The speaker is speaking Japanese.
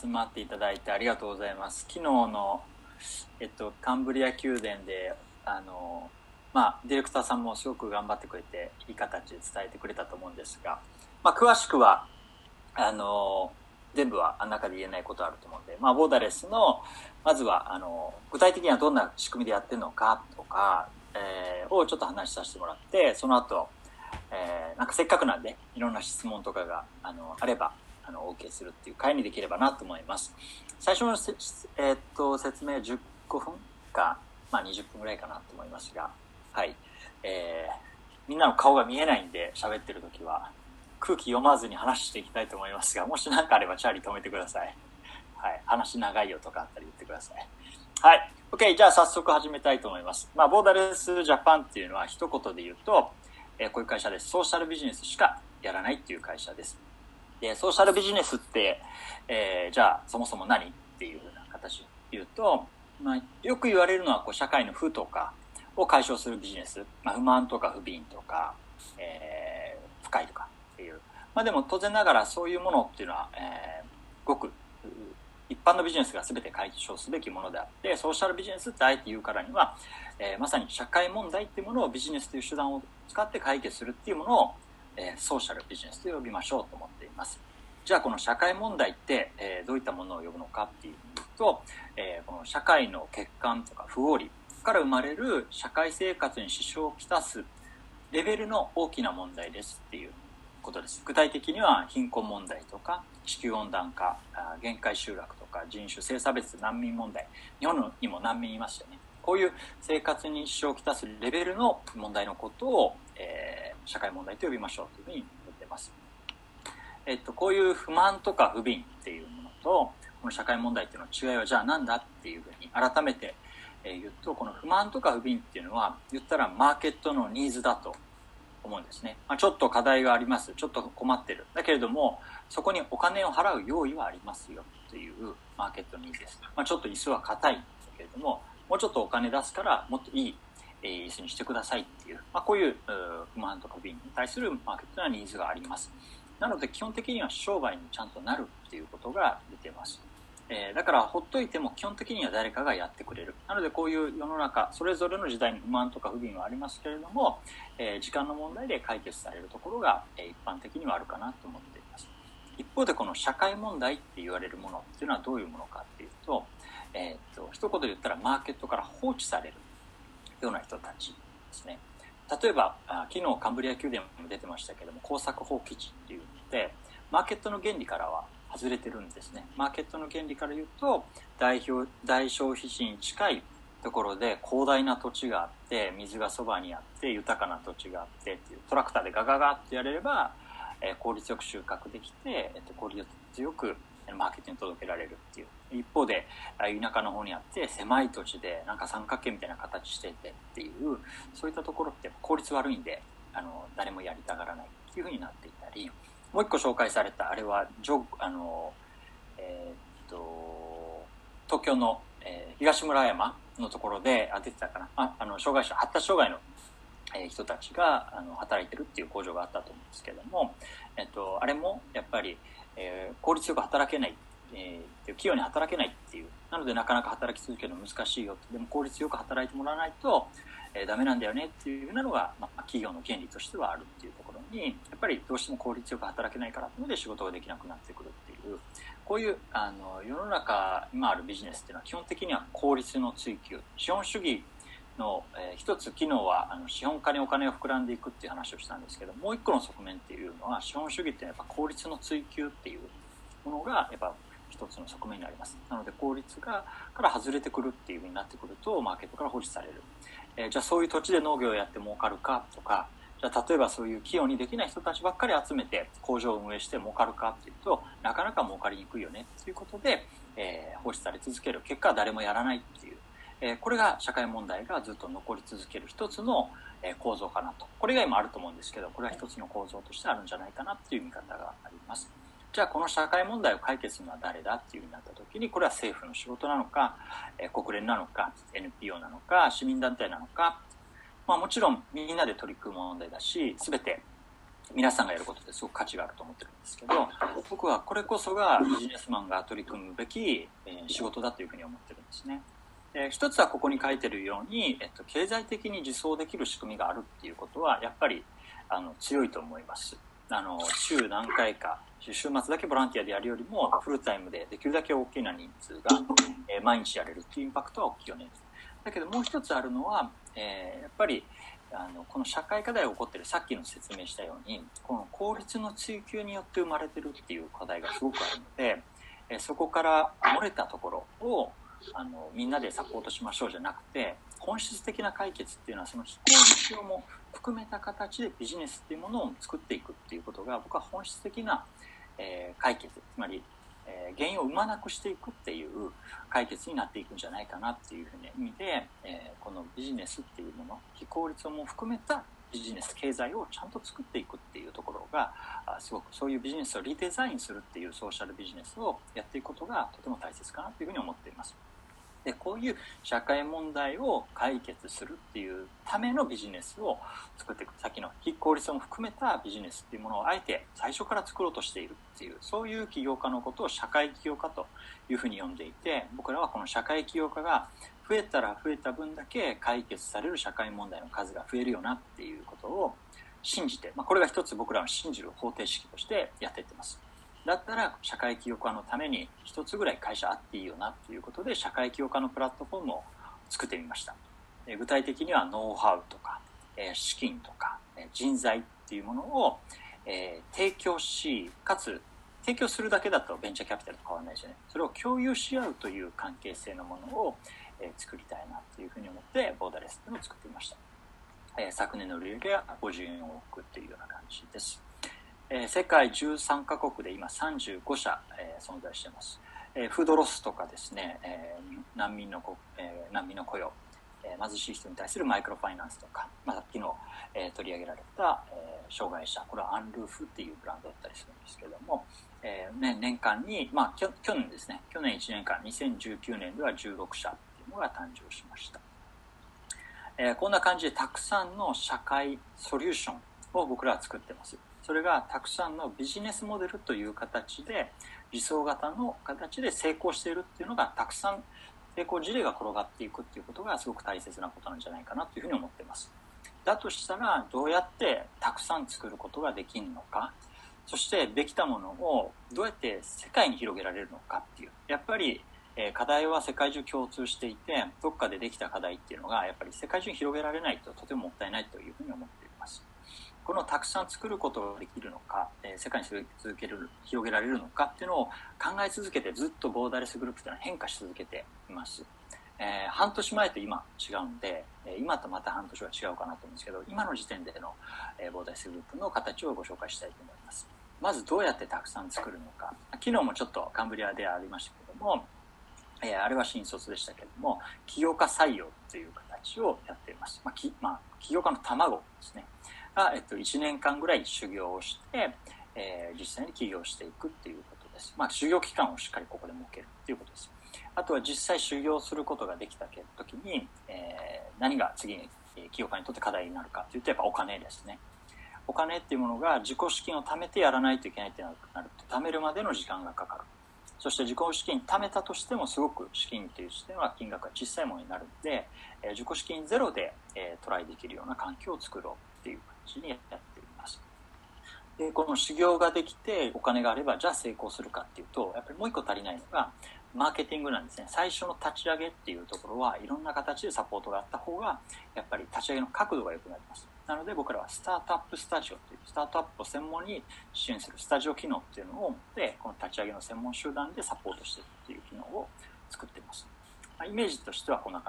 集まっていただいてありがとうございます。昨日の、えっと、カンブリア宮殿で、あの、まあ、ディレクターさんもすごく頑張ってくれて、いい形で伝えてくれたと思うんですが、まあ、詳しくは、あの、全部はあの中で言えないことあると思うんで、まあ、ボーダレスの、まずは、あの、具体的にはどんな仕組みでやってるのかとか、えー、をちょっと話させてもらって、その後、えー、なんかせっかくなんで、いろんな質問とかが、あの、あれば、あの、お受けするっていう回にできればなと思います。最初のえー、っと、説明15分か、まあ20分ぐらいかなと思いますが、はい。えー、みんなの顔が見えないんで喋ってる時は、空気読まずに話していきたいと思いますが、もし何かあればチャーリー止めてください。はい。話長いよとかあったら言ってください。はい。OK。じゃあ早速始めたいと思います。まあ、ボーダレスジャパンっていうのは一言で言うと、えー、こういう会社です。ソーシャルビジネスしかやらないっていう会社です。で、ソーシャルビジネスって、えー、じゃあそもそも何っていうふうな形で言うと、まあ、よく言われるのはこう社会の負とかを解消するビジネス、まあ、不満とか不憫とか、えー、不快とかっていう。まあでも当然ながらそういうものっていうのは、えー、ごく一般のビジネスが全て解消すべきものであってソーシャルビジネスってあえて言うからには、えー、まさに社会問題っていうものをビジネスという手段を使って解決するっていうものを、えー、ソーシャルビジネスと呼びましょうと思っています。じゃあこの社会問題って、えー、どういったものを呼ぶのかっていうと、えこの社会の欠陥とか不合理から生まれる社会生活に支障をきたすレベルの大きな問題ですっていうことです。具体的には貧困問題とか地球温暖化限界集落とか人種性差別難民問題日本にも難民いますよね。こういう生活に支障をきたすレベルの問題のことを、えー、社会問題と呼びましょうというふうに言ってます、えっと、こういう不満とか不憫っていうものとこの社会問題っていうの違いはじゃあ何だっていうふうに改めて言うとこの不満とか不憫っていうのは言ったらマーケットのニーズだと思うんですね、まあ、ちょっと課題があります。ちょっと困ってる。だけれどもそこにお金を払う用意はありますよというマーケットニーズです、まあ、ちょっと椅子は硬いんだけれどももうちょっとお金出すからもっといい椅子にしてくださいっていう、まあ、こういう不満とか不便に対するマーケットなニーズがあります。なので基本的には商売にちゃんとなるっていうことが出てます。えー、だからほっといても基本的には誰かがやってくれる。なのでこういう世の中それぞれの時代に不満とか不憫はありますけれども、えー、時間の問題で解決されるところが、え、一般的にはあるかなと思っています。一方でこの社会問題って言われるものっていうのはどういうものかっていうと,、えーと、一言で言ったらマーケットから放置される。ような人たちですね例えば昨日カンブリア宮殿も出てましたけども工作放棄地っていうってマーケットの原理からは外れてるんですね。マーケットの原理から言うと、代表、大消費地に近いところで広大な土地があって、水がそばにあって、豊かな土地があってっていう、トラクターでガガガってやれれば、えー、効率よく収穫できて、えー、と効率よくマーケットに届けられるっていう。一方で、田舎の方にあって、狭い土地で、なんか三角形みたいな形しててっていう、そういったところって効率悪いんで、あの、誰もやりたがらないっていうふうになっていたり、もう一個紹介されたあれはジョあの、えー、っと東京の、えー、東村山のところであ出てたかな。ああの障害者発達障害の、人たちがあの働いてるっていう工場があったと思うんですけども、え、っとあれもやっぱり、えー、効率よく働けない、えー、器用に働けないっていう。なのでなかなか働き続けるの難しいよでも効率よく働いてもらわないと、えー、ダメなんだよねっていうなのが、まあ、企業の原理としてはあるっていうところにやっぱりどうしても効率よく働けないからので仕事ができなくなってくるっていう。こういうあの世の中今あるビジネスっていうのは基本的には効率の追求。資本主義の、えー、一つ機能はあの資本家にお金を膨らんでいくっていう話をしたんですけどもう一個の側面っていうのは資本主義ってやっぱ効率の追求っていうものがやっぱ一つの側面になります。なので効率がから外れてくるっていうふうになってくるとマーケットから放置される、えー、じゃあそういう土地で農業をやって儲かるかとかじゃあ例えばそういう器用にできない人たちばっかり集めて工場を運営して儲かるかっていうとなかなか儲かりにくいよね。っていうことで、えー、放置され続ける。結果誰もやらないっていう、えー、これが社会問題がずっと残り続ける一つの、構造かなと。これが今あると思うんですけどこれは一つの構造としてあるんじゃないかなっていう見方があります。じゃあこの社会問題を解決するのは誰だっていうふうになった時にこれは政府の仕事なのか、え国連なのか NPO なのか市民団体なのかまあ、もちろんみんなで取り組む問題だし全て皆さんがやることってすごく価値があると思ってるんですけど僕はこれこそがビジネスマンが取り組むべき、え仕事だというふうに思ってるんですね。え一つはここに書いてるように、えっと、経済的に自走できる仕組みがあるっていうことはやっぱりあの強いと思います。あの週何回か週末だけボランティアでやるよりもフルタイムでできるだけ大きな人数が、えー、毎日やれるっていうインパクトは大きいよね。だけどもう一つあるのは、えー、やっぱりあのこの社会課題が起こってるさっきの説明したようにこの効率の追求によって生まれてるっていう課題がすごくあるので、えー、そこから漏れたところをあのみんなでサポートしましょうじゃなくて本質的な解決っていうのはその非効率性も含めた形でビジネスっていうものを作っていくっていうことが僕は本質的な、え、解決つまり、え、原因を生まなくしていくっていう解決になっていくんじゃないかなっていうふうな意味で、え、このビジネスっていうもの非効率をも含めたビジネス経済をちゃんと作っていくっていうところがすごくそういうビジネスをリデザインするっていうソーシャルビジネスをやっていくことがとても大切かなというふうに思っています。でこういう社会問題を解決するっていうためのビジネスを作っていくさっきの非効率も含めたビジネスっていうものをあえて最初から作ろうとしているっていうそういう起業家のことを社会起業家というふうに呼んでいて僕らはこの社会起業家が増えたら増えた分だけ解決される社会問題の数が増えるよなっていうことを信じて、まあ、これが一つ僕らの信じる方程式としてやっていってます。だったら社会起業家のために一つぐらい会社あっていいよなっていうことで社会起業家のプラットフォームを作ってみました。具体的にはノウハウとか資金とか人材っていうものを提供しかつ提供するだけだとベンチャーキャピタルと変わらないですよね。それを共有し合うという関係性のものを作りたいなというふうに思ってボーダレスっていうのを作ってみました。昨年の売上が54億っていうような感じです。えー、世界13カ国で今35社、えー、存在しています、えー、フードロスとかですね、え難民のこ、え難民の雇用、え貧しい人に対するマイクロファイナンスとか、まあ、さっきの、え取り上げられた、え障害者これはアンルーフっていうブランドだったりするんですけども、えね、年間に、まあ、きょ去年ですね去年1年間2019年では16社っていうのが誕生しました、えこんな感じでたくさんの社会ソリューションを僕らは作ってます。それがたくさんのビジネスモデルという形で理想型の形で成功しているっていうのがたくさん成功事例が転がっていくっていうことがすごく大切なことなんじゃないかなというふうに思ってます。だとしたらどうやってたくさん作ることができるのかそしてできたものをどうやって世界に広げられるのかっていう。やっぱり課題は世界中共通していてどっかでできた課題っていうのがやっぱり世界中に広げられないととてももったいないというふうに思っています。このたくさん作ることができるのか、えー、世界に続ける広げられるのかっていうのを考え続けてずっとボーダレスグループっていうのは変化し続けています。えー、半年前と今違うんで、え今とまた半年は違うかなと思うんですけど、今の時点での、え、ボーダレスグループの形をご紹介したいと思います。まずどうやってたくさん作るのか。昨日もちょっとカンブリアでありましたけども、えー、あれは新卒でしたけども、起業家採用という形をやっています。まあ、きまあ、起業家の卵ですね。が、えっと、1年間ぐらい修行をして、えー、実際に起業していくっていうことです。まあ、修行期間をしっかりここで設けるっていうことです。あとは実際修行することができた時に、えー、何が次に起業家にとって課題になるかっていうとやっぱお金ですね。お金っていうものが自己資金を貯めてやらないといけないってなると貯めるまでの時間がかかる。そして自己資金貯めたとしてもすごく資金という視点は金額が小さいものになるので、えー、自己資金ゼロで、えー、トライできるような環境を作ろうっていう形にやっています。で、この修行ができてお金があれば、じゃあ成功するかっていうと、やっぱりもう一個足りないのが、マーケティングなんですね。最初の立ち上げっていうところはいろんな形でサポートがあった方が、やっぱり立ち上げの角度が良くなります。なので僕らはスタートアップスタジオというスタートアップを専門に支援するスタジオ機能っていうのを持ってこの立ち上げの専門集団でサポートしていくっていう機能を作っています。イメージとしてはこんな感